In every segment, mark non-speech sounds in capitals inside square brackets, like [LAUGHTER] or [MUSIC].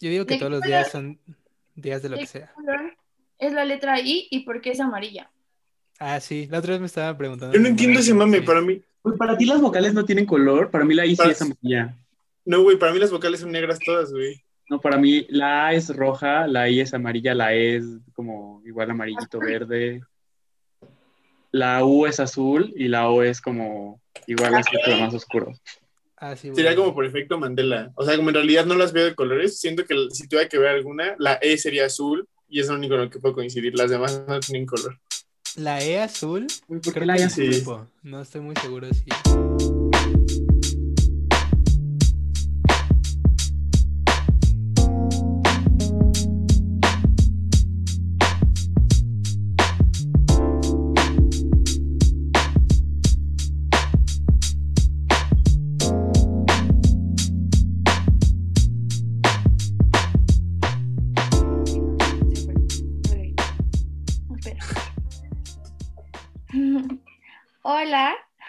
Yo digo que todos los días son días de lo que sea. Es la letra I y por qué es amarilla. Ah, sí, la otra vez me estaba preguntando. Yo no entiendo ese mame, para mí. Pues para ti las vocales no tienen color, para mí la I sí es amarilla. No, güey, para mí las vocales son negras todas, güey. No, para mí la A es roja, la I es amarilla, la E es como igual amarillito verde. La U es azul y la O es como igual así, pero más oscuro. Ah, sí, Sería bueno. como por efecto Mandela. O sea, como en realidad no las veo de colores, siento que si tuviera que ver alguna, la E sería azul y es lo único en lo que puedo coincidir. Las demás no tienen color. La E azul. Uy, ¿por qué creo la que E es azul? pulpo. No estoy muy seguro si. Espera.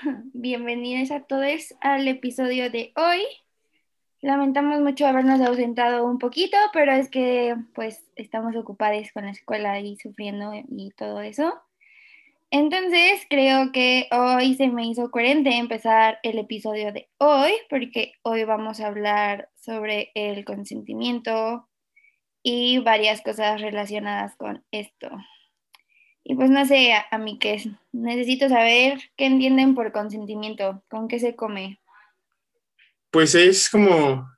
[LAUGHS] bienvenidos a todos al episodio de hoy. Lamentamos mucho habernos ausentado un poquito, pero es que pues estamos ocupados con la escuela y sufriendo y todo eso. Entonces creo que hoy se me hizo coherente empezar el episodio de hoy, porque hoy vamos a hablar sobre el consentimiento y varias cosas relacionadas con esto. Y pues no sé, a, a mí qué es. Necesito saber qué entienden por consentimiento, con qué se come. Pues es como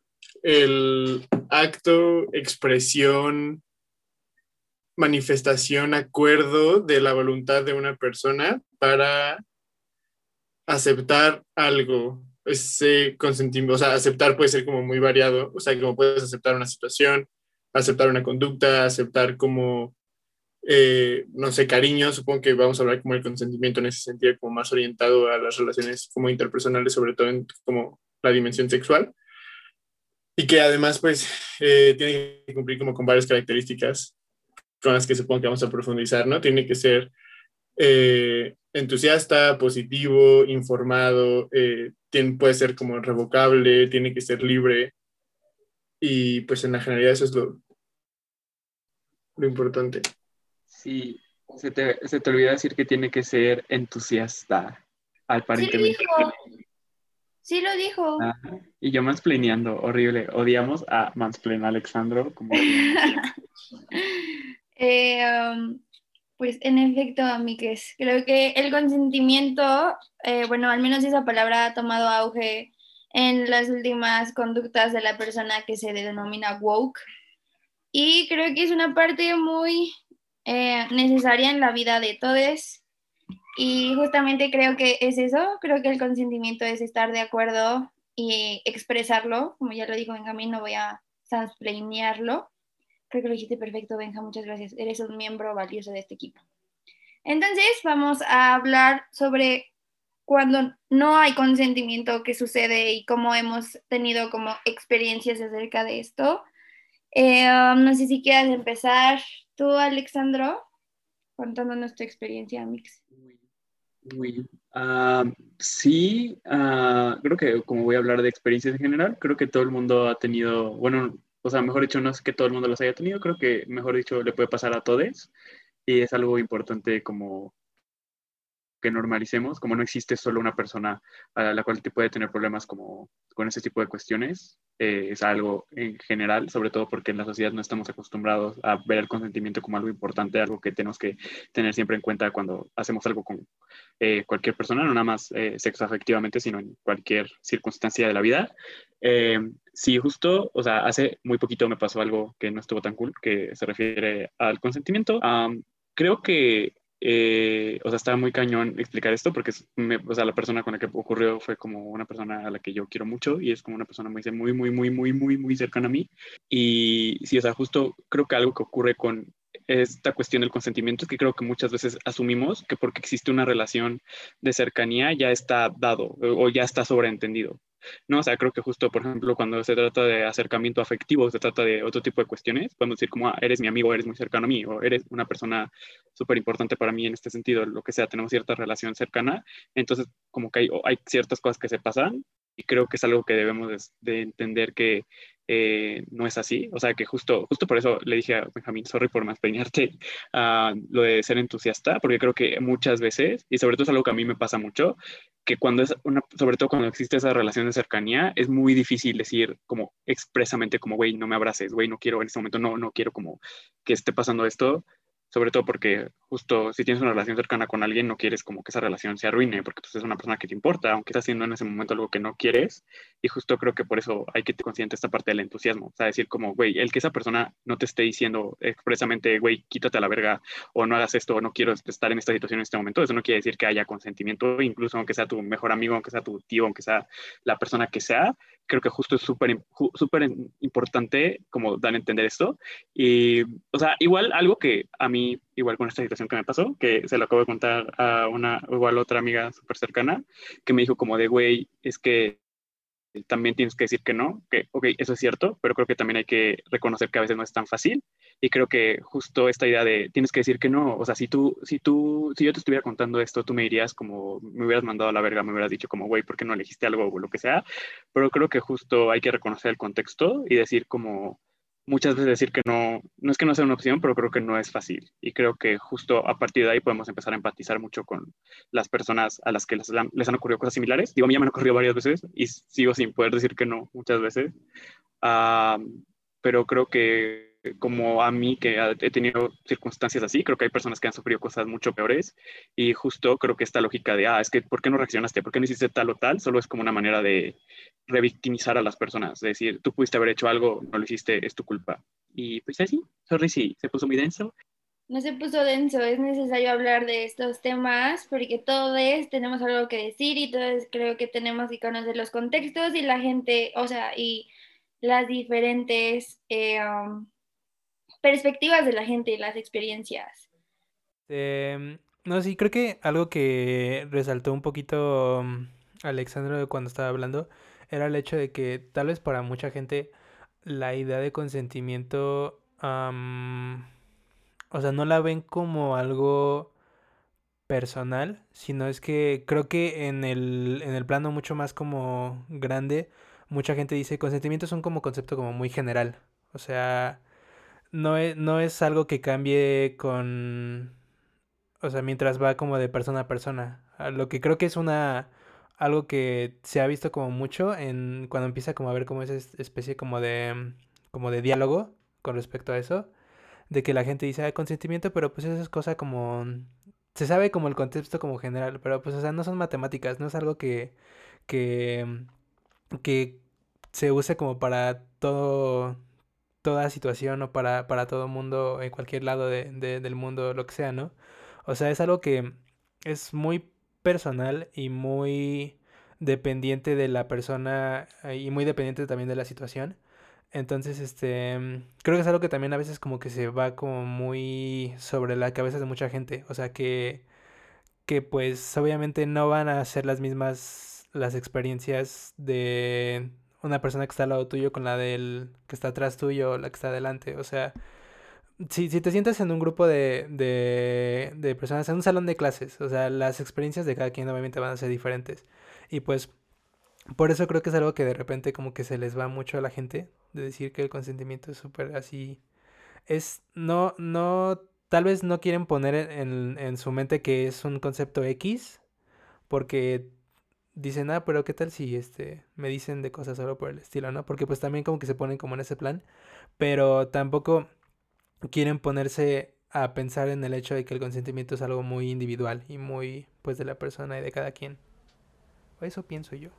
el acto, expresión, manifestación, acuerdo de la voluntad de una persona para aceptar algo. Ese consentimiento, o sea, aceptar puede ser como muy variado, o sea, como puedes aceptar una situación, aceptar una conducta, aceptar como, eh, no sé, cariño, supongo que vamos a hablar como el consentimiento en ese sentido, como más orientado a las relaciones como interpersonales, sobre todo en como la dimensión sexual y que además pues eh, tiene que cumplir como con varias características con las que supongo que vamos a profundizar, ¿no? Tiene que ser eh, entusiasta, positivo, informado, tiene, puede ser como revocable, tiene que ser libre y pues en la generalidad eso es lo, lo importante. Sí, se te, se te olvida decir que tiene que ser entusiasta, Sí lo aparentemente. dijo. Sí lo dijo. Ajá. Y yo mansplaneando, horrible. Odiamos a Mansplain Alexandro. Como [LAUGHS] Eh, um, pues en efecto, amigues, creo que el consentimiento, eh, bueno, al menos esa palabra ha tomado auge en las últimas conductas de la persona que se denomina woke. Y creo que es una parte muy eh, necesaria en la vida de todos. Y justamente creo que es eso, creo que el consentimiento es estar de acuerdo y expresarlo, como ya lo dijo Benjamín, no voy a transplanearlo. Creo que lo dijiste perfecto, Benja, muchas gracias. Eres un miembro valioso de este equipo. Entonces, vamos a hablar sobre cuando no hay consentimiento, qué sucede y cómo hemos tenido como experiencias acerca de esto. Eh, um, no sé si quieras empezar tú, Alexandro, contándonos tu experiencia, Mix. Uy, ah, sí, ah, creo que como voy a hablar de experiencias en general, creo que todo el mundo ha tenido, bueno, o sea, mejor dicho, no es que todo el mundo las haya tenido, creo que, mejor dicho, le puede pasar a todos y es algo importante como que normalicemos, como no existe solo una persona a la cual te puede tener problemas como con ese tipo de cuestiones, eh, es algo en general, sobre todo porque en la sociedad no estamos acostumbrados a ver el consentimiento como algo importante, algo que tenemos que tener siempre en cuenta cuando hacemos algo con eh, cualquier persona, no nada más eh, sexo afectivamente, sino en cualquier circunstancia de la vida. Eh, sí, justo, o sea, hace muy poquito me pasó algo que no estuvo tan cool, que se refiere al consentimiento. Um, creo que eh, o sea, estaba muy cañón explicar esto porque, me, o sea, la persona con la que ocurrió fue como una persona a la que yo quiero mucho y es como una persona muy, muy, muy, muy, muy, muy, cercana a mí. Y sí, o sea, justo creo que algo que ocurre con esta cuestión del consentimiento es que creo que muchas veces asumimos que porque existe una relación de cercanía ya está dado o ya está sobreentendido. No, o sea, creo que justo, por ejemplo, cuando se trata de acercamiento afectivo, se trata de otro tipo de cuestiones, podemos decir como, ah, eres mi amigo, eres muy cercano a mí, o eres una persona súper importante para mí en este sentido, lo que sea, tenemos cierta relación cercana, entonces como que hay, hay ciertas cosas que se pasan, y creo que es algo que debemos de, de entender que eh, no es así. O sea, que justo, justo por eso le dije a Benjamín, sorry por más peñarte, uh, [LAUGHS] lo de ser entusiasta, porque creo que muchas veces, y sobre todo es algo que a mí me pasa mucho, que cuando es una, sobre todo cuando existe esa relación de cercanía, es muy difícil decir como expresamente como, güey, no me abraces, güey, no quiero en este momento, no, no quiero como que esté pasando esto, sobre todo porque justo si tienes una relación cercana con alguien, no quieres como que esa relación se arruine, porque pues, es una persona que te importa, aunque estás haciendo en ese momento algo que no quieres, y justo creo que por eso hay que tener consciente esta parte del entusiasmo, o sea, decir como, güey, el que esa persona no te esté diciendo expresamente, güey, quítate a la verga, o no hagas esto, o no quiero estar en esta situación en este momento, eso no quiere decir que haya consentimiento, incluso aunque sea tu mejor amigo, aunque sea tu tío, aunque sea la persona que sea, creo que justo es súper súper importante como dar a entender esto. Y, o sea, igual algo que a mí, igual con esta situación que me pasó, que se lo acabo de contar a una, igual otra amiga súper cercana, que me dijo como de, güey, es que también tienes que decir que no, que, ok, eso es cierto, pero creo que también hay que reconocer que a veces no es tan fácil. Y creo que justo esta idea de tienes que decir que no, o sea, si tú, si tú, si yo te estuviera contando esto, tú me dirías como, me hubieras mandado a la verga, me hubieras dicho como, güey, ¿por qué no elegiste algo o lo que sea? Pero creo que justo hay que reconocer el contexto y decir como, muchas veces decir que no, no es que no sea una opción, pero creo que no es fácil. Y creo que justo a partir de ahí podemos empezar a empatizar mucho con las personas a las que les, les han ocurrido cosas similares. Digo, a mí ya me han ocurrido varias veces y sigo sin poder decir que no muchas veces. Uh, pero creo que como a mí que he tenido circunstancias así, creo que hay personas que han sufrido cosas mucho peores y justo creo que esta lógica de, ah, es que, ¿por qué no reaccionaste? ¿Por qué no hiciste tal o tal? Solo es como una manera de revictimizar a las personas, de decir, tú pudiste haber hecho algo, no lo hiciste, es tu culpa. Y pues así, sorry si se puso muy denso. No se puso denso, es necesario hablar de estos temas porque todos tenemos algo que decir y todos creo que tenemos que conocer los contextos y la gente, o sea, y las diferentes... Eh, um, perspectivas de la gente y las experiencias. Eh, no, sí, creo que algo que resaltó un poquito um, Alexandro cuando estaba hablando era el hecho de que tal vez para mucha gente la idea de consentimiento, o sea, no la ven como algo personal, sino es que creo que en el, en el plano mucho más como grande, mucha gente dice consentimiento es un como concepto como muy general, o sea, no es, no es algo que cambie con... O sea, mientras va como de persona a persona. Lo que creo que es una... Algo que se ha visto como mucho en cuando empieza como a ver como esa especie como de... como de diálogo con respecto a eso. De que la gente dice, hay consentimiento, pero pues eso es cosa como... Se sabe como el contexto como general, pero pues o sea, no son matemáticas, no es algo que... que... que se use como para todo toda situación o para, para todo mundo, en cualquier lado de, del mundo, lo que sea, ¿no? O sea, es algo que es muy personal y muy dependiente de la persona eh, y muy dependiente también de la situación. Entonces, este, creo que es algo que también a veces como que se va como muy sobre la cabeza de mucha gente. O sea, que, que pues obviamente no van a ser las mismas las experiencias de una persona que está al lado tuyo con la del que está atrás tuyo o la que está adelante. O sea, si, si te sientas en un grupo de, de, de personas, en un salón de clases, o sea, las experiencias de cada quien obviamente van a ser diferentes. Y pues, por eso creo que es algo que de repente como que se les va mucho a la gente, de decir que el consentimiento es súper así. Es, no, no, tal vez no quieren poner en, en su mente que es un concepto X, porque dicen, ah, pero qué tal si este me dicen de cosas solo por el estilo, ¿no? Porque pues también como que se ponen como en ese plan, pero tampoco quieren ponerse a pensar en el hecho de que el consentimiento es algo muy individual y muy pues de la persona y de cada quien. Eso pienso yo.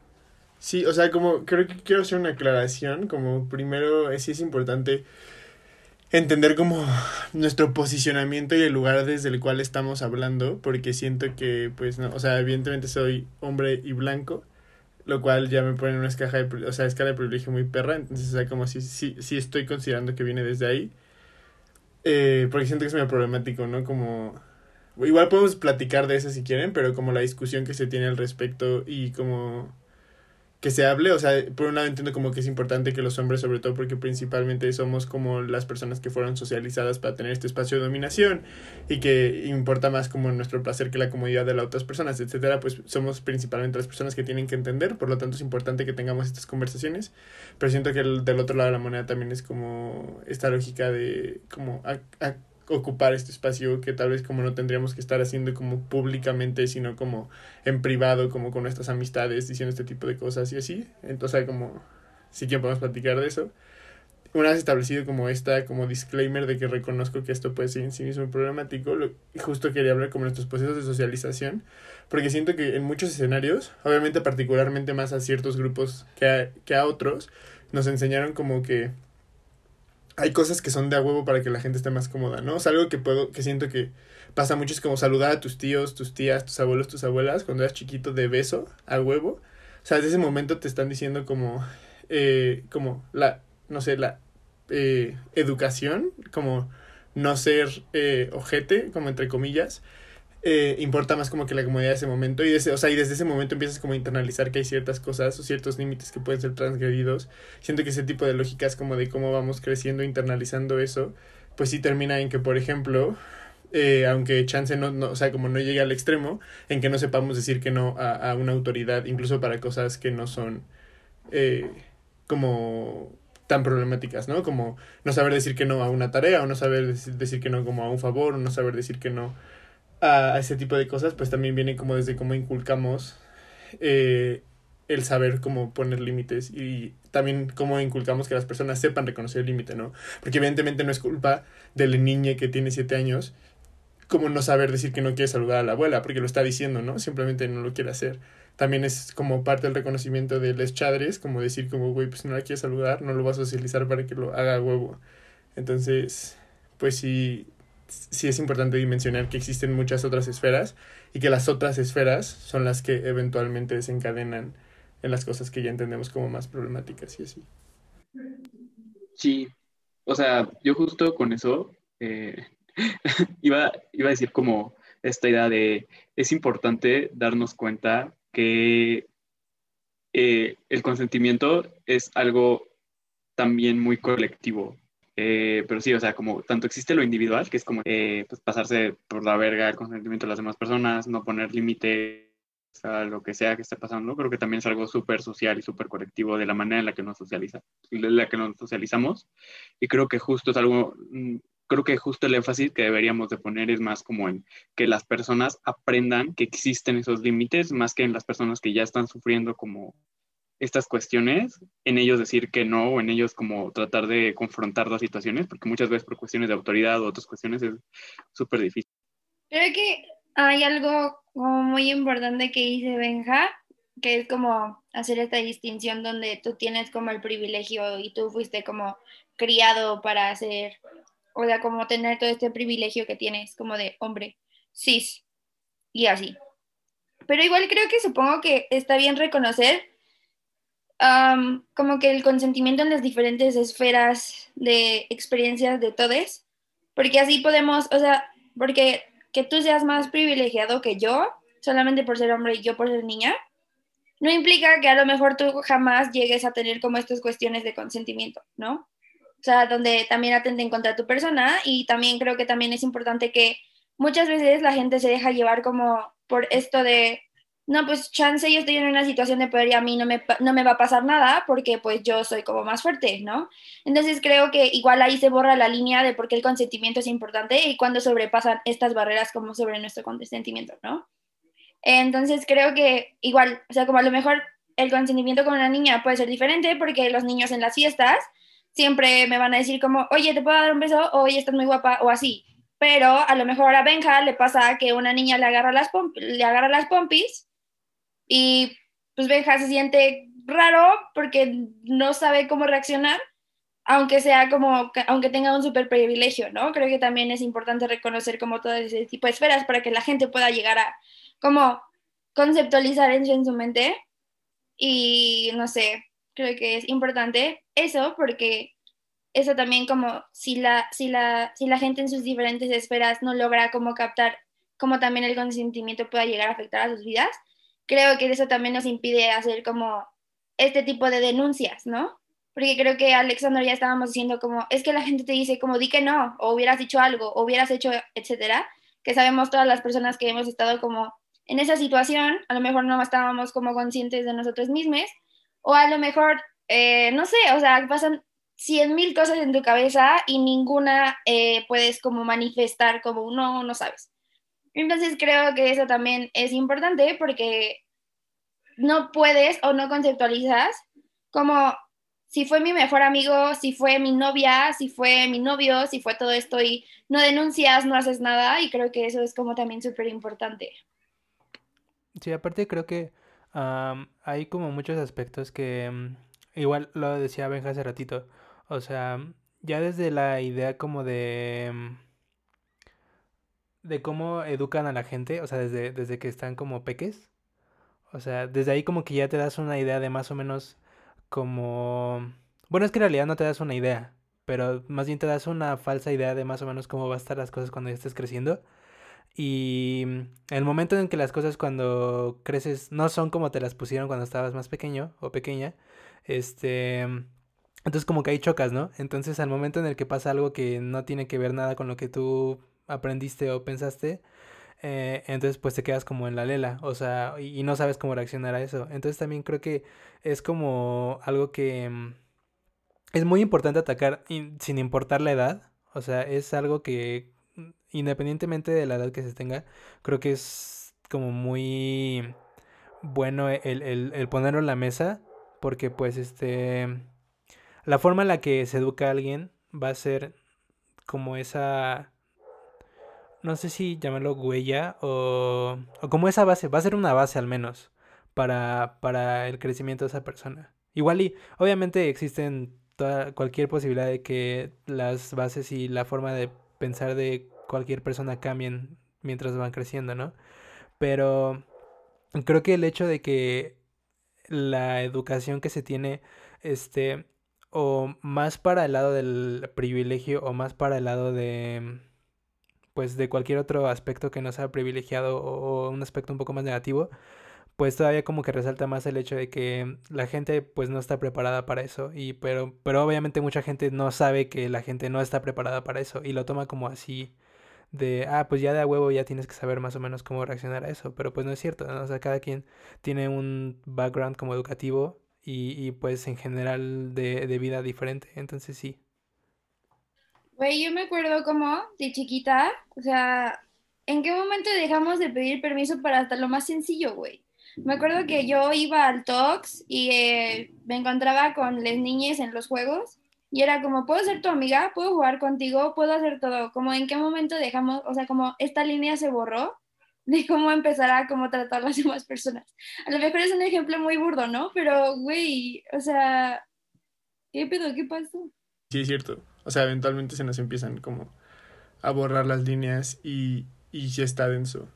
Sí, o sea, como creo que quiero hacer una aclaración, como primero sí es importante entender como nuestro posicionamiento y el lugar desde el cual estamos hablando, porque siento que, pues, no, o sea, evidentemente soy hombre y blanco, lo cual ya me pone en una escala de, o sea, escala de privilegio muy perra, entonces, o sea, como si, si, si estoy considerando que viene desde ahí, eh, porque siento que es muy problemático, ¿no? Como, igual podemos platicar de eso si quieren, pero como la discusión que se tiene al respecto y como que se hable, o sea, por un lado entiendo como que es importante que los hombres, sobre todo porque principalmente somos como las personas que fueron socializadas para tener este espacio de dominación y que importa más como nuestro placer que la comodidad de las otras personas, etcétera, pues somos principalmente las personas que tienen que entender, por lo tanto es importante que tengamos estas conversaciones, pero siento que el, del otro lado de la moneda también es como esta lógica de como ocupar este espacio que tal vez como no tendríamos que estar haciendo como públicamente, sino como en privado, como con nuestras amistades, diciendo este tipo de cosas y así. Entonces, como, si quieren podemos platicar de eso. Una vez establecido como esta, como disclaimer de que reconozco que esto puede ser en sí mismo problemático, lo, justo quería hablar como nuestros procesos de socialización, porque siento que en muchos escenarios, obviamente particularmente más a ciertos grupos que a, que a otros, nos enseñaron como que hay cosas que son de a huevo para que la gente esté más cómoda, ¿no? O sea, algo que puedo, que siento que pasa mucho es como saludar a tus tíos, tus tías, tus abuelos, tus abuelas cuando eras chiquito de beso a huevo. O sea, desde ese momento te están diciendo como, eh, como la, no sé, la eh, educación, como no ser eh, ojete, como entre comillas, eh, importa más como que la comodidad de ese momento y, desde, o sea, y desde ese momento empiezas como a internalizar que hay ciertas cosas o ciertos límites que pueden ser transgredidos. Siento que ese tipo de lógicas como de cómo vamos creciendo, internalizando eso, pues sí termina en que, por ejemplo, eh, aunque chance no, no, o sea, como no llegue al extremo, en que no sepamos decir que no a, a una autoridad, incluso para cosas que no son eh, como tan problemáticas, ¿no? Como no saber decir que no a una tarea, o no saber decir, decir que no como a un favor, o no saber decir que no a, ese tipo de cosas, pues también viene como desde cómo inculcamos eh, el saber cómo poner límites y también cómo inculcamos que las personas sepan reconocer el límite, ¿no? Porque evidentemente no es culpa del niño que tiene siete años como no saber decir que no quiere saludar a la abuela, porque lo está diciendo, ¿no? Simplemente no lo quiere hacer. También es como parte del reconocimiento de los chadres, como decir como, güey, pues no la quiere saludar, no lo vas a socializar para que lo haga huevo. Entonces, pues sí, sí es importante dimensionar que existen muchas otras esferas y que las otras esferas son las que eventualmente desencadenan en las cosas que ya entendemos como más problemáticas y así. Sí, o sea, yo justo con eso eh, [LAUGHS] iba, iba a decir como esta idea de es importante darnos cuenta que eh, el consentimiento es algo también muy colectivo. Eh, pero sí, o sea, como tanto existe lo individual, que es como eh, pues pasarse por la verga el consentimiento de las demás personas, no poner límites a lo que sea que esté pasando, creo que también es algo súper social y súper colectivo de la manera en la que nos socializa, la que nos socializamos. Y creo que justo es algo, mm, creo que justo el énfasis que deberíamos de poner es más como en que las personas aprendan que existen esos límites, más que en las personas que ya están sufriendo como estas cuestiones, en ellos decir que no, o en ellos como tratar de confrontar las situaciones, porque muchas veces por cuestiones de autoridad o otras cuestiones es súper difícil. Creo que hay algo muy importante que dice Benja, que es como hacer esta distinción donde tú tienes como el privilegio y tú fuiste como criado para hacer, o sea, como tener todo este privilegio que tienes como de hombre cis y así. Pero igual creo que supongo que está bien reconocer como que el consentimiento en las diferentes esferas de experiencias de todos, porque así podemos, o sea, porque que tú seas más privilegiado que yo, solamente por ser hombre y yo por ser niña, no implica que a lo mejor tú jamás llegues a tener como estas cuestiones de consentimiento, ¿no? O sea, donde también atenden contra tu persona y también creo que también es importante que muchas veces la gente se deja llevar como por esto de no, pues chance yo estoy en una situación de poder y a mí no me, no me va a pasar nada porque pues yo soy como más fuerte, ¿no? Entonces creo que igual ahí se borra la línea de por qué el consentimiento es importante y cuando sobrepasan estas barreras como sobre nuestro consentimiento, ¿no? Entonces creo que igual, o sea, como a lo mejor el consentimiento con una niña puede ser diferente porque los niños en las fiestas siempre me van a decir como, oye, ¿te puedo dar un beso? O, oye, estás muy guapa o así. Pero a lo mejor a Benja le pasa que una niña le agarra las, le agarra las pompis y pues Benja se siente raro porque no sabe cómo reaccionar, aunque sea como, aunque tenga un super privilegio, ¿no? Creo que también es importante reconocer como todo ese tipo de esferas para que la gente pueda llegar a como conceptualizar eso en su mente y no sé, creo que es importante eso porque eso también como si la, si la, si la gente en sus diferentes esferas no logra como captar cómo también el consentimiento pueda llegar a afectar a sus vidas, creo que eso también nos impide hacer como este tipo de denuncias, ¿no? Porque creo que Alexander ya estábamos diciendo como, es que la gente te dice como, di que no, o hubieras dicho algo, o hubieras hecho, etcétera, que sabemos todas las personas que hemos estado como en esa situación, a lo mejor no estábamos como conscientes de nosotros mismos, o a lo mejor, eh, no sé, o sea, pasan cien mil cosas en tu cabeza y ninguna eh, puedes como manifestar como no, no sabes. Entonces creo que eso también es importante porque no puedes o no conceptualizas como si fue mi mejor amigo, si fue mi novia, si fue mi novio, si fue todo esto y no denuncias, no haces nada y creo que eso es como también súper importante. Sí, aparte creo que hay como muchos aspectos que mm, igual lo decía Benja hace ratito, o sea, ya desde la idea como de mm, de cómo educan a la gente, o sea, desde, desde que están como peques, o sea, desde ahí como que ya te das una idea de más o menos como... Bueno, es que en realidad no te das una idea, pero más bien te das una falsa idea de más o menos cómo va a estar las cosas cuando ya estés creciendo. Y el momento en que las cosas cuando creces no son como te las pusieron cuando estabas más pequeño o pequeña, este... Entonces como que ahí chocas, ¿no? Entonces al momento en el que pasa algo que no tiene que ver nada con lo que tú aprendiste o pensaste, eh, entonces pues te quedas como en la lela, o sea, y, no sabes cómo reaccionar a eso. Entonces también creo que es como algo que mm, es muy importante atacar sin importar la edad, o sea, es algo que mm, independientemente de la edad que se tenga, creo que es como muy bueno el, el ponerlo en la mesa, porque pues este, la forma en la que se educa a alguien va a ser como esa no sé si llamarlo huella o, o como esa base, va a ser una base al menos para, para el crecimiento de esa persona. Igual y obviamente existen toda, cualquier posibilidad de que las bases y la forma de pensar de cualquier persona cambien mientras van creciendo, ¿no? Pero creo que el hecho de que la educación que se tiene, este, o más para el lado del privilegio o más para el lado de pues de cualquier otro aspecto que no sea privilegiado o un aspecto un poco más negativo, pues todavía como que resalta más el hecho de que la gente pues no está preparada para eso y pero pero obviamente mucha gente no sabe que la gente no está preparada para eso y lo toma como así de ah pues ya de a huevo ya tienes que saber más o menos cómo reaccionar a eso pero pues no es cierto ¿no? o sea cada quien tiene un background como educativo y, y pues en general de, de vida diferente entonces sí Güey, yo me acuerdo como de chiquita, o sea, ¿en qué momento dejamos de pedir permiso para hasta lo más sencillo, güey? Me acuerdo que yo iba al Tox y eh, me encontraba con las niñas en los juegos y era como, ¿puedo ser tu amiga? ¿Puedo jugar contigo? ¿Puedo hacer todo? Como en qué momento dejamos, o sea, como esta línea se borró de cómo empezar a cómo tratar a las demás personas. A lo mejor es un ejemplo muy burdo, ¿no? Pero, güey, o sea, ¿qué pedo? ¿Qué pasó? Sí, es cierto. O sea, eventualmente se nos empiezan como a borrar las líneas y, y ya está denso.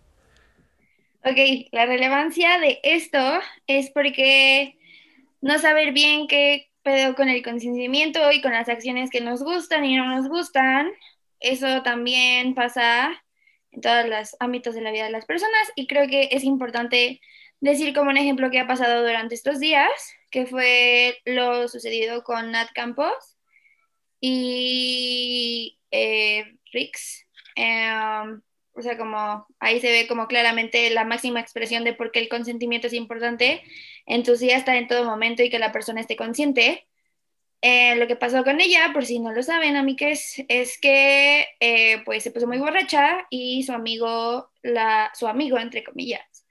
Ok, la relevancia de esto es porque no saber bien qué pedo con el consentimiento y con las acciones que nos gustan y no nos gustan, eso también pasa en todos los ámbitos de la vida de las personas y creo que es importante decir como un ejemplo que ha pasado durante estos días, que fue lo sucedido con Nat Campos, y eh, Rix. Em, o sea, como ahí se ve como claramente la máxima expresión de por qué el consentimiento es importante, entusiasta en todo momento y que la persona esté consciente. Eh, lo que pasó con ella, por si no lo saben, a mí que es, es que eh, pues se puso muy borracha y su amigo, la, su amigo, entre comillas,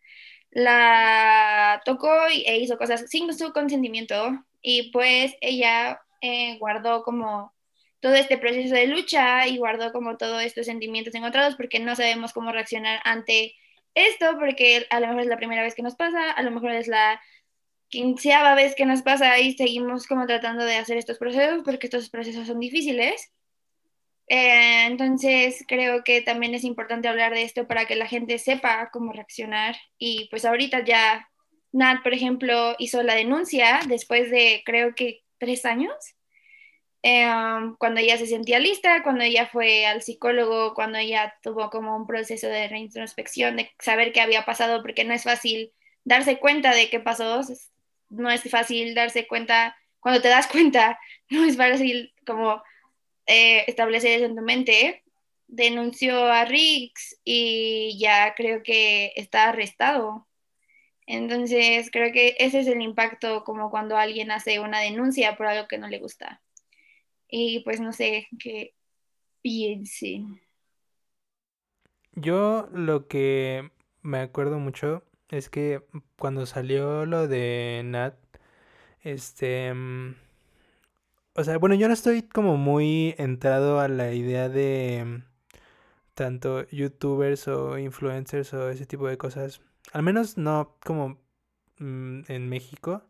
la tocó e hizo cosas sin su consentimiento y pues ella eh, guardó como todo este proceso de lucha y guardó como todos estos sentimientos encontrados porque no sabemos cómo reaccionar ante esto, porque a lo mejor es la primera vez que nos pasa, a lo mejor es la quinceava vez que nos pasa y seguimos como tratando de hacer estos procesos porque estos procesos son difíciles. Eh, entonces creo que también es importante hablar de esto para que la gente sepa cómo reaccionar y pues ahorita ya Nat, por ejemplo, hizo la denuncia después de creo que tres años Em, cuando ella se sentía lista, cuando ella fue al psicólogo, cuando ella tuvo como un proceso de reintrospección, de saber qué había pasado, porque no es fácil darse cuenta de qué pasó, no es fácil darse cuenta, cuando te das [LAUGHS] cuenta, no es fácil como eh, establecer eso en tu mente. Denunció a Riggs y ya creo que está arrestado. Entonces, creo que ese es el impacto como cuando alguien hace una denuncia por algo que no le gusta. Y pues no sé qué piensen. Yo lo que me acuerdo mucho es que cuando salió lo de Nat, este... mm, O sea, bueno, yo no estoy como muy entrado a la idea de mm, tanto youtubers o influencers o ese tipo de cosas. Al menos no como mm, en México.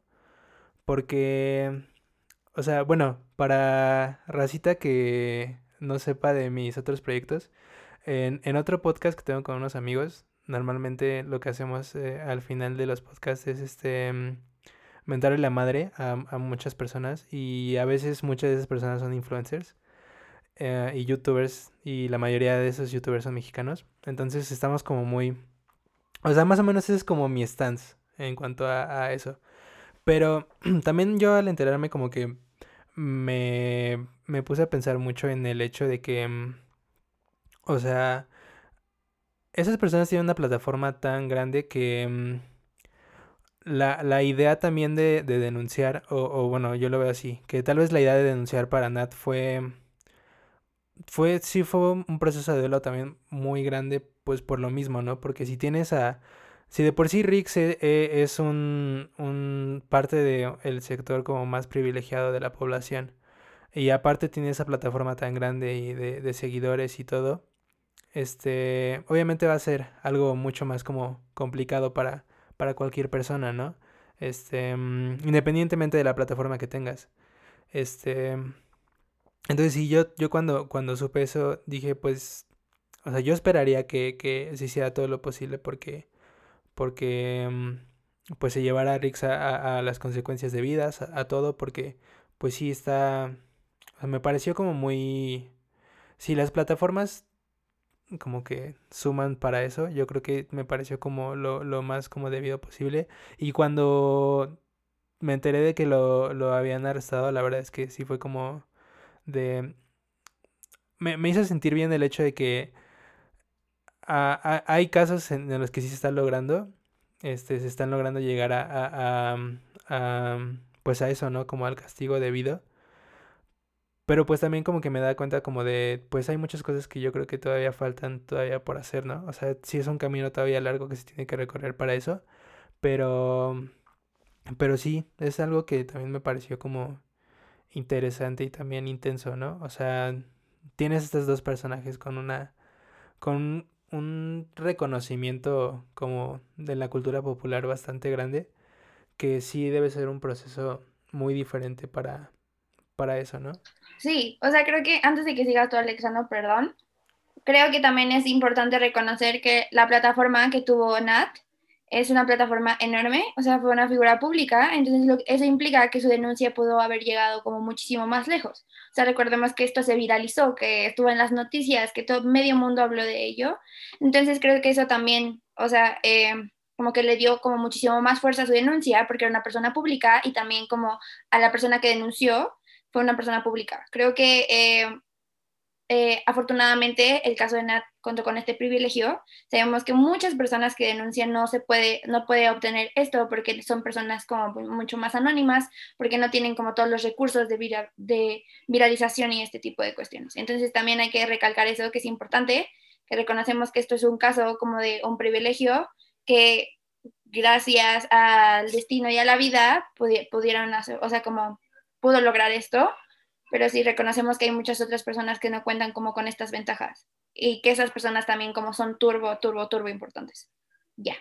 Porque, o sea, bueno, para racita que no sepa de mis otros proyectos, en, en otro podcast que tengo con unos amigos, normalmente lo que hacemos eh, al final de los podcasts es este mm, mentarle la madre a, a muchas personas y a veces muchas de esas personas son influencers eh, y youtubers y la mayoría de esos youtubers son mexicanos. Entonces estamos como muy... O sea, más o menos ese es como mi stance en cuanto a, a eso. Pero [CLEARS THROAT] también yo al enterarme como que me, me puse a pensar mucho en el hecho de que, mm, o sea, esas personas tienen una plataforma tan grande que mm, la, la idea también de, de denunciar, o, o bueno, yo lo veo así, que tal vez la idea de denunciar para Nat fue, fue, sí fue un proceso de duelo también muy grande, pues por lo mismo, ¿no? Porque si tienes a, si de por sí Rix e- e- es un, un parte del sector como más privilegiado de la población, y aparte tiene esa plataforma tan grande y de, de seguidores y todo, este, obviamente va a ser algo mucho más como complicado para, para cualquier persona, ¿no? Este, mm, independientemente de la plataforma que tengas. Este, entonces sí, yo, yo cuando, cuando supe eso dije, pues, o sea, yo esperaría que, que se hiciera todo lo posible porque, porque, mm, pues se llevara a Rix a, las consecuencias debidas, a, a todo, porque, pues sí está, me pareció como muy, si las plataformas como que suman para eso. Yo creo que me pareció como lo, lo más como debido posible. Y cuando me enteré de que lo, lo habían arrestado, la verdad es que sí fue como de... Me, me hizo sentir bien el hecho de que hay casos en, los que sí se está logrando, este, se están logrando llegar a, a, a, a, pues a eso, ¿no? Como al castigo debido. Pero pues también como que me da cuenta como de, pues hay muchas cosas que yo creo que todavía faltan todavía por hacer, ¿no? O sea, sí es un camino todavía largo que se tiene que recorrer para eso, pero, pero sí, es algo que también me pareció como interesante y también intenso, ¿no? O sea, tienes estos dos personajes con una, con un reconocimiento como de la cultura popular bastante grande, que sí debe ser un proceso muy diferente para, para eso, ¿no? Sí, o sea, creo que antes de que sigas tú, Alexandro, perdón, creo que también es importante reconocer que la plataforma que tuvo Nat es una plataforma enorme, o sea, fue una figura pública, entonces eso implica que su denuncia pudo haber llegado como muchísimo más lejos. O sea, recordemos que esto se viralizó, que estuvo en las noticias, que todo medio mundo habló de ello, entonces creo que eso también, o sea, eh, como que le dio como muchísimo más fuerza a su denuncia, porque era una persona pública y también como a la persona que denunció fue una persona pública. Creo que eh, eh, afortunadamente el caso de Nat contó con este privilegio. Sabemos que muchas personas que denuncian no se puede, no puede obtener esto porque son personas como mucho más anónimas, porque no tienen como todos los recursos de, vira, de viralización y este tipo de cuestiones. Entonces también hay que recalcar eso que es importante, que reconocemos que esto es un caso como de un privilegio que gracias al destino y a la vida pudi pudieron hacer, o sea, como pudo lograr esto, pero sí reconocemos que hay muchas otras personas que no cuentan como con estas ventajas y que esas personas también como son turbo, turbo, turbo importantes. Ya.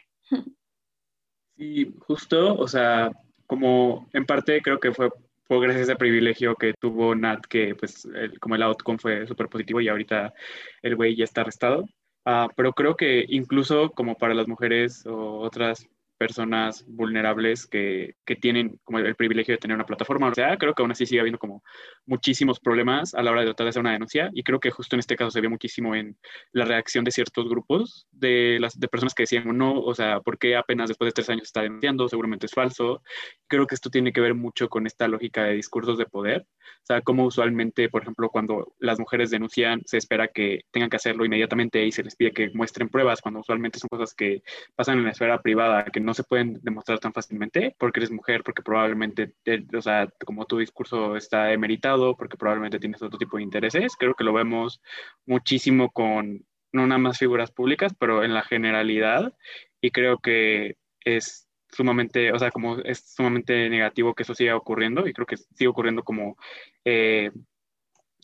Sí, justo, o sea, como en parte creo que fue, fue gracias a ese privilegio que tuvo Nat, que pues el, como el outcome fue súper positivo y ahorita el güey ya está arrestado. Uh, pero creo que incluso como para las mujeres o otras personas vulnerables que, que, tienen como el privilegio de tener una plataforma. O sea, creo que aún así sigue habiendo como muchísimos problemas a la hora de tratar de hacer una denuncia y creo que justo en este caso se ve muchísimo en la reacción de ciertos grupos de, las, de personas que decían, no, o sea, ¿por qué apenas después de tres años está denunciando? Seguramente es falso. Creo que esto tiene que ver mucho con esta lógica de discursos de poder. O sea, como usualmente, por ejemplo, cuando las mujeres denuncian, se espera que tengan que hacerlo inmediatamente y se les pide que muestren pruebas, cuando usualmente son cosas que pasan en la esfera privada, que no se pueden demostrar tan fácilmente porque eres mujer, porque probablemente, o sea, como tu discurso está emeritado, porque probablemente tienes otro tipo de intereses. Creo que lo vemos muchísimo con no nada más figuras públicas, pero en la generalidad. Y creo que es sumamente, o sea, como es sumamente negativo que eso siga ocurriendo y creo que sigue ocurriendo como eh,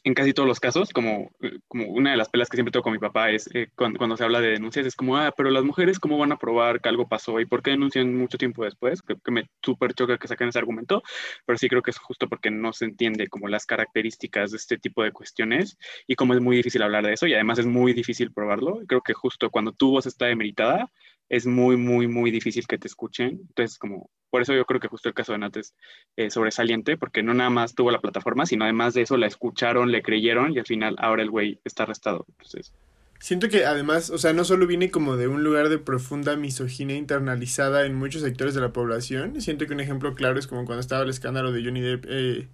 en casi todos los casos, como, como una de las pelas que siempre tengo con mi papá es eh, cuando, se habla de denuncias, es como, ah, pero las mujeres, ¿cómo van a probar que algo pasó? ¿Y por qué denuncian mucho tiempo después? Que, me súper choca que saquen ese argumento, pero sí creo que es justo porque no se entiende como las características de este tipo de cuestiones y como es muy difícil hablar de eso y además es muy difícil probarlo. Creo que justo cuando tu voz está demeritada, es muy, muy, muy difícil que te escuchen. Entonces, como, por eso yo creo que justo el caso de Nat es eh, sobresaliente, porque no nada más tuvo la plataforma, sino además de eso la escucharon, le creyeron y al final ahora el güey está arrestado. Entonces... Siento que además, o sea, no solo viene como de un lugar de profunda misoginia internalizada en muchos sectores de la población. Siento que un ejemplo claro es como cuando estaba el escándalo de Johnny Depp eh,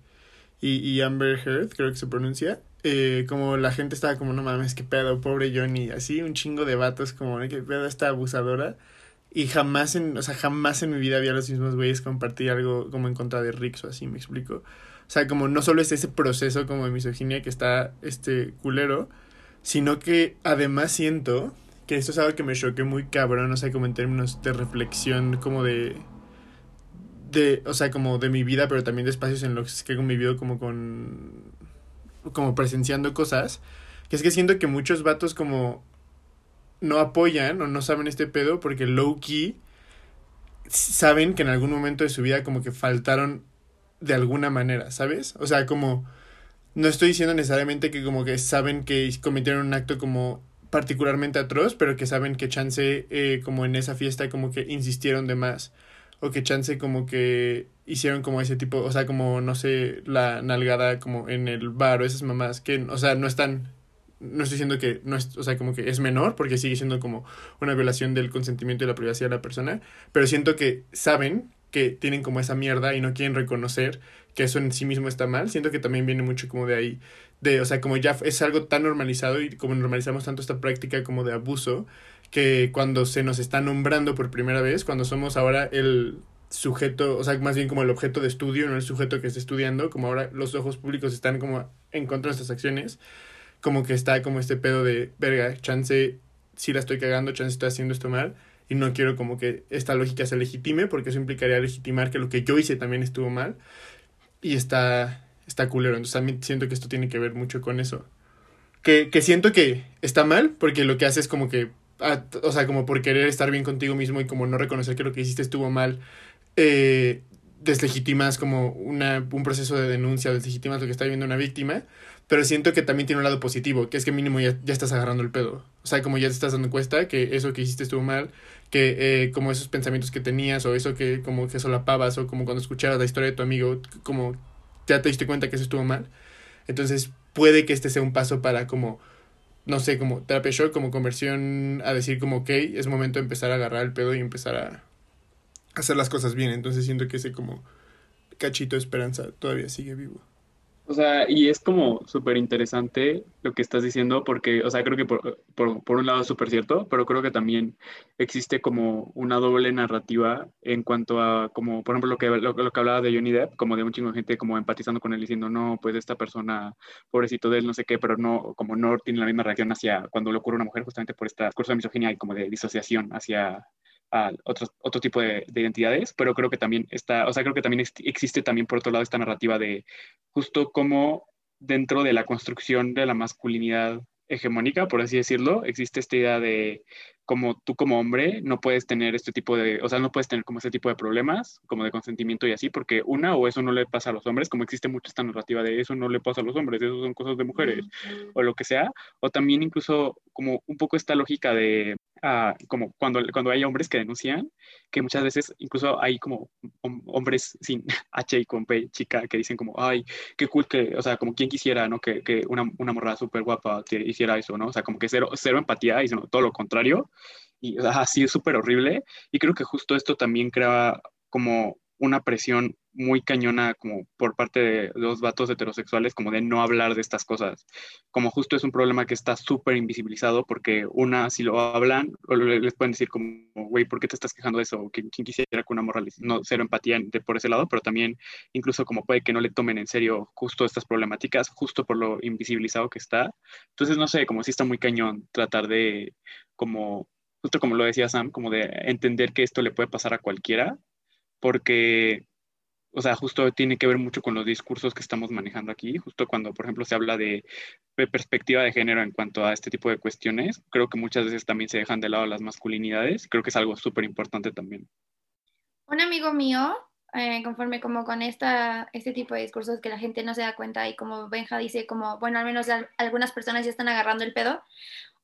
y, y Amber Heard, creo que se pronuncia eh, como la gente estaba como, no mames, qué pedo, pobre Johnny, así un chingo de vatos como, qué pedo esta abusadora. Y jamás en, o sea, jamás en mi vida había los mismos güeyes compartir algo como en contra de Rix o así, me explico. O sea, como no solo es ese proceso como de misoginia que está este culero, sino que además siento que esto es algo que me choqué muy cabrón, o sea, como en términos de reflexión, como de de, o sea, como de mi vida, pero también de espacios en los que he convivido como con como presenciando cosas, que es que siento que muchos vatos como no apoyan o no saben este pedo porque low key saben que en algún momento de su vida como que faltaron de alguna manera, ¿sabes? O sea, como no estoy diciendo necesariamente que como que saben que cometieron un acto como particularmente atroz, pero que saben que chance eh, como en esa fiesta como que insistieron de más o que chance como que hicieron como ese tipo, o sea, como, no sé, la nalgada como en el bar o esas mamás que, o sea, no están, no estoy diciendo que, no es, o sea, como que es menor, porque sigue siendo como una violación del consentimiento y la privacidad de la persona, pero siento que saben que tienen como esa mierda y no quieren reconocer que eso en sí mismo está mal, siento que también viene mucho como de ahí, de, o sea, como ya es algo tan normalizado y como normalizamos tanto esta práctica como de abuso, que cuando se nos está nombrando por primera vez, cuando somos ahora el sujeto, o sea, más bien como el objeto de estudio, no el sujeto que está estudiando, como ahora los ojos públicos están como en contra de estas acciones, como que está como este pedo de, verga, chance, si la estoy cagando, chance estoy haciendo esto mal, y no quiero como que esta lógica se legitime, porque eso implicaría legitimar que lo que yo hice también estuvo mal, y está, está culero, entonces también siento que esto tiene que ver mucho con eso. Que, que siento que está mal, porque lo que hace es como que o sea, como por querer estar bien contigo mismo y como no reconocer que lo que hiciste estuvo mal, eh, deslegitimas como una, un proceso de denuncia, deslegitimas lo que está viviendo una víctima, pero siento que también tiene un lado positivo, que es que mínimo ya, ya estás agarrando el pedo. O sea, como ya te estás dando cuenta que eso que hiciste estuvo mal, que eh, como esos pensamientos que tenías o eso que como que solapabas o como cuando escuchabas la historia de tu amigo, como ya te diste cuenta que eso estuvo mal. Entonces puede que este sea un paso para como no sé, como terapia shock, como conversión a decir como, ok, es momento de empezar a agarrar el pedo y empezar a hacer las cosas bien. Entonces siento que ese como cachito de esperanza todavía sigue vivo. O sea, y es como súper interesante lo que estás diciendo, porque, o sea, creo que por, por, un lado es súper cierto, pero creo que también existe como una doble narrativa en cuanto a, como, por ejemplo, lo que, lo, que hablaba de Johnny Depp, como de un chingo de gente como empatizando con él, diciendo, no, pues esta persona, pobrecito de él, no sé qué, pero no, como no tiene la misma reacción hacia cuando le ocurre a una mujer, justamente por esta curso de misoginia y como de disociación hacia a otro, otro tipo de, identidades, pero creo que también está, o sea, creo que también existe también por otro lado esta narrativa de justo como dentro de la construcción de la masculinidad hegemónica, por así decirlo, existe esta idea de como tú como hombre no puedes tener este tipo de, o sea, no puedes tener como este tipo de problemas, como de consentimiento y así, porque una, o eso no le pasa a los hombres, como existe mucho esta narrativa de eso no le pasa a los hombres, eso son cosas de mujeres, o lo que sea, o también incluso como un poco esta lógica de ah, como cuando, cuando hay hombres que denuncian, que muchas veces incluso hay como hombres sin [LAUGHS] H y con P, chica, que dicen como, ay, qué cool que, o sea, como quien quisiera, ¿no? Que, que una, una morra súper guapa hiciera eso, ¿no? O sea, como que cero, cero empatía y todo lo contrario. Y así es súper horrible. Y creo que justo esto también crea como una presión muy cañona como por parte de los vatos heterosexuales como de no hablar de estas cosas. Como justo es un problema que está súper invisibilizado porque una, si lo hablan, les pueden decir como, güey, ¿por qué te estás quejando de eso? ¿Quién, quisiera que una morra no cero empatía de, por ese lado? Pero también incluso como puede que no le tomen en serio justo estas problemáticas, justo por lo invisibilizado que está. Entonces, no sé, como si está muy cañón tratar de como justo como lo decía Sam, como de entender que esto le puede pasar a cualquiera porque, o sea, justo tiene que ver mucho con los discursos que estamos manejando aquí, justo cuando, por ejemplo, se habla de, perspectiva de género en cuanto a este tipo de cuestiones, creo que muchas veces también se dejan de lado las masculinidades, creo que es algo súper importante también. Un amigo mío, eh, conforme como con esta, este tipo de discursos que la gente no se da cuenta y como Benja dice, como, bueno, al menos algunas personas ya están agarrando el pedo,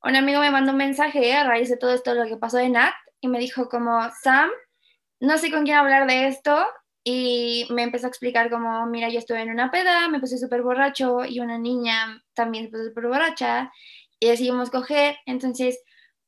un amigo me mandó un mensaje a raíz de todo esto, lo que pasó de Nat, y me dijo como, Sam, no sé con quién hablar de esto y me empezó a explicar como, mira, yo estuve en una peda, me puse súper borracho y una niña también se puso súper borracha y decidimos coger, entonces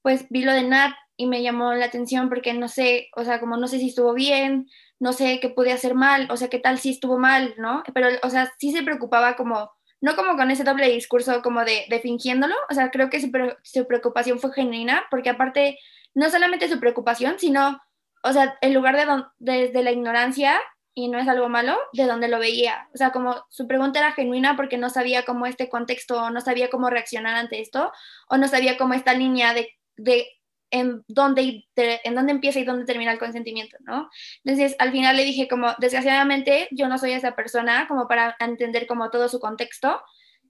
pues vi lo de Nat y me llamó la atención porque no sé, o sea, como no sé si estuvo bien, no sé qué pude hacer mal, o sea, qué tal si estuvo mal, ¿no? Pero, o sea, sí se preocupaba como, no como con ese doble discurso como de, de fingiéndolo, o sea, creo que su, su preocupación fue genuina porque aparte, no solamente su preocupación, sino o sea, en lugar de desde la ignorancia, y no es algo malo, de donde lo veía. O sea, como su pregunta era genuina porque no sabía cómo este contexto, no sabía cómo reaccionar ante esto, o no sabía cómo esta línea de, de en dónde, en dónde empieza y dónde termina el consentimiento, ¿no? Entonces, al final le dije como, desgraciadamente, yo no soy esa persona como para entender como todo su contexto.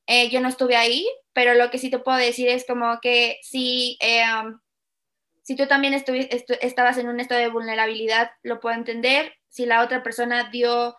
Eh, yo no estuve ahí, pero lo que sí te puedo decir es como que sí, eh, si tú también estabas en un estado de vulnerabilidad, lo puedo entender. Si la otra persona dio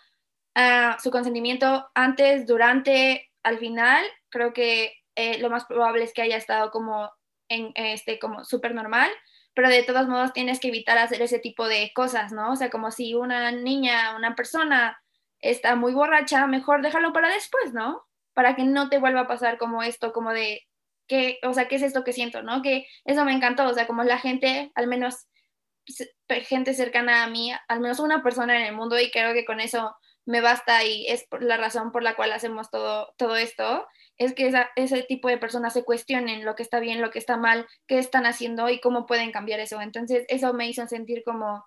ah, su consentimiento antes, durante, al final, creo que eh, lo más probable es que haya estado como en este como súper normal, pero de todos modos tienes que evitar hacer ese tipo de cosas, ¿no? O sea, como si una niña, una persona está muy borracha, mejor déjalo para después, ¿no? Para que no te vuelva a pasar como esto, como de ¿qué, o sea, ¿qué es esto que siento, no? Que eso me encantó, o sea, como la gente, al menos gente cercana a mí, al menos una persona en el mundo y creo que con eso me basta y es la razón por la cual hacemos todo, todo esto, es que ese tipo de personas se cuestionen lo que está bien, lo que está mal, qué están haciendo y cómo pueden cambiar eso. Entonces, eso me hizo sentir como,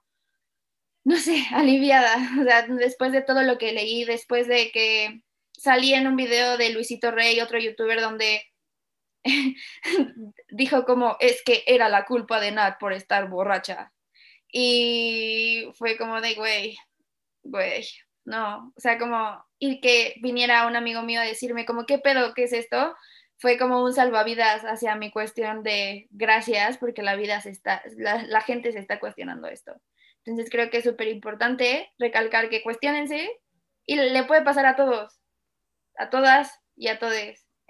no sé, [LAUGHS] aliviada. O sea, después de todo lo que leí, después de que salí en un video de Luisito Rey, otro youtuber, donde [LAUGHS] dijo como es que era la culpa de Nat por estar borracha. Y fue como de, güey, güey, no, o sea, como, y que viniera un amigo mío a decirme como, ¿qué pedo? ¿Qué es esto? Fue como un salvavidas hacia mi cuestión de gracias porque la vida se está, la, la gente se está cuestionando esto. Entonces creo que es súper importante recalcar que cuestionense y le puede pasar a todos, a todas y a todos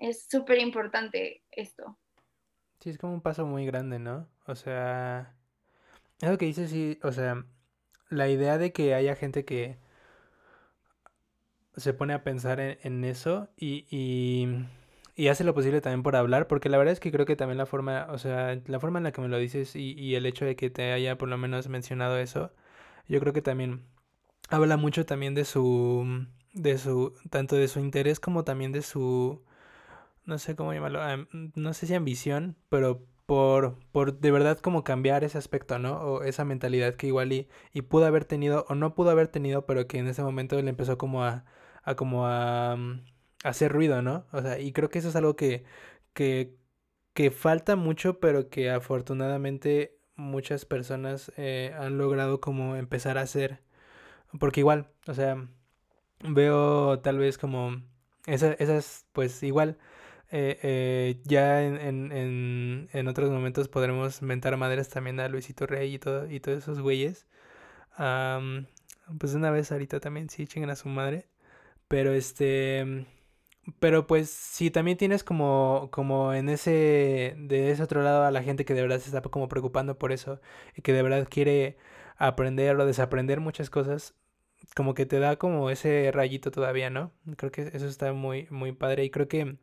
es súper importante esto. Sí, es como un paso muy grande, ¿no? O sea, es lo que dices, sí, o sea, la idea de que haya gente que se pone a pensar en, eso y, y, y, hace lo posible también por hablar, porque la verdad es que creo que también la forma, o sea, la forma en la que me lo dices y, y el hecho de que te haya por lo menos mencionado eso, yo creo que también habla mucho también de su, de su, tanto de su interés como también de su no sé cómo llamarlo, no sé si ambición, pero por, por de verdad como cambiar ese aspecto, ¿no? O esa mentalidad que igual y, pudo haber tenido, o no pudo haber tenido, pero que en ese momento le empezó como a, a como a, mm, hacer ruido, ¿no? O sea, y creo que eso es algo que, que, que falta mucho, pero que afortunadamente muchas personas eh, han logrado como empezar a hacer. Porque igual, o sea, veo tal vez como esa, esas, pues igual eh, eh, ya en, en, en, otros momentos podremos mentar madres también a Luisito Rey y, todo, y todos esos güeyes. pues una vez ahorita también sí chingan a su madre. Pero este... pero pues si también tienes como, como en ese, de ese otro lado a la gente que de verdad se está como preocupando por eso y que de verdad quiere aprender o desaprender muchas cosas, como que te da como ese rayito todavía, ¿no? Creo que eso está muy, muy padre y creo que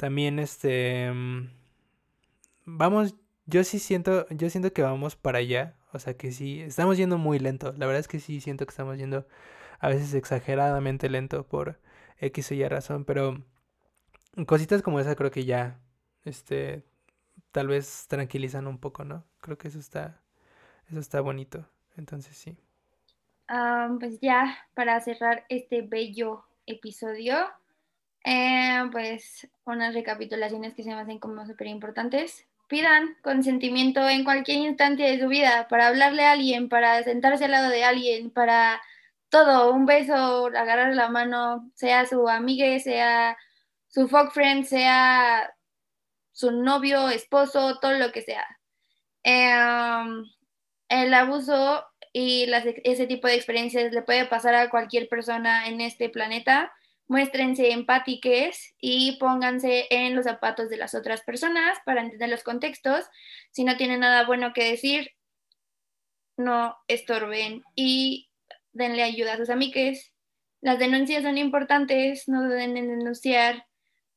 también este, mm, vamos, yo sí siento, yo siento que vamos para allá, o sea que sí, estamos yendo muy lento, la verdad es que sí siento que estamos yendo a veces exageradamente lento por X o Y razón, pero cositas como esa creo que ya, este, tal vez tranquilizan un poco, ¿no? Creo que eso está, eso está bonito, entonces sí. Ah, pues ya, para cerrar este bello episodio, eh, pues unas recapitulaciones que se me hacen como súper importantes. Pidan consentimiento en cualquier instante de su vida para hablarle a alguien, para sentarse al lado de alguien, para todo, un beso, agarrar la mano, sea su amiga, sea su folk friend, sea su novio, esposo, todo lo que sea. Em, el abuso y ese tipo de experiencias le puede pasar a cualquier persona en este planeta. Muéstrense empáticos y pónganse en los zapatos de las otras personas para entender los contextos. Si no tienen nada bueno que decir, no estorben y denle ayuda a sus amigues. Las denuncias son importantes, no deben denunciar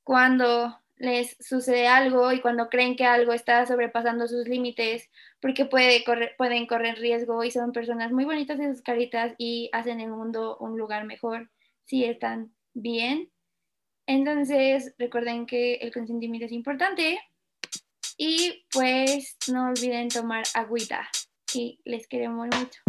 cuando les sucede algo y cuando creen que algo está sobrepasando sus límites, porque puede pueden correr riesgo y son personas muy bonitas en sus caritas y hacen el mundo un lugar mejor si están bien. Entonces, recuerden que el consentimiento es importante y pues no olviden tomar agüita y les queremos mucho.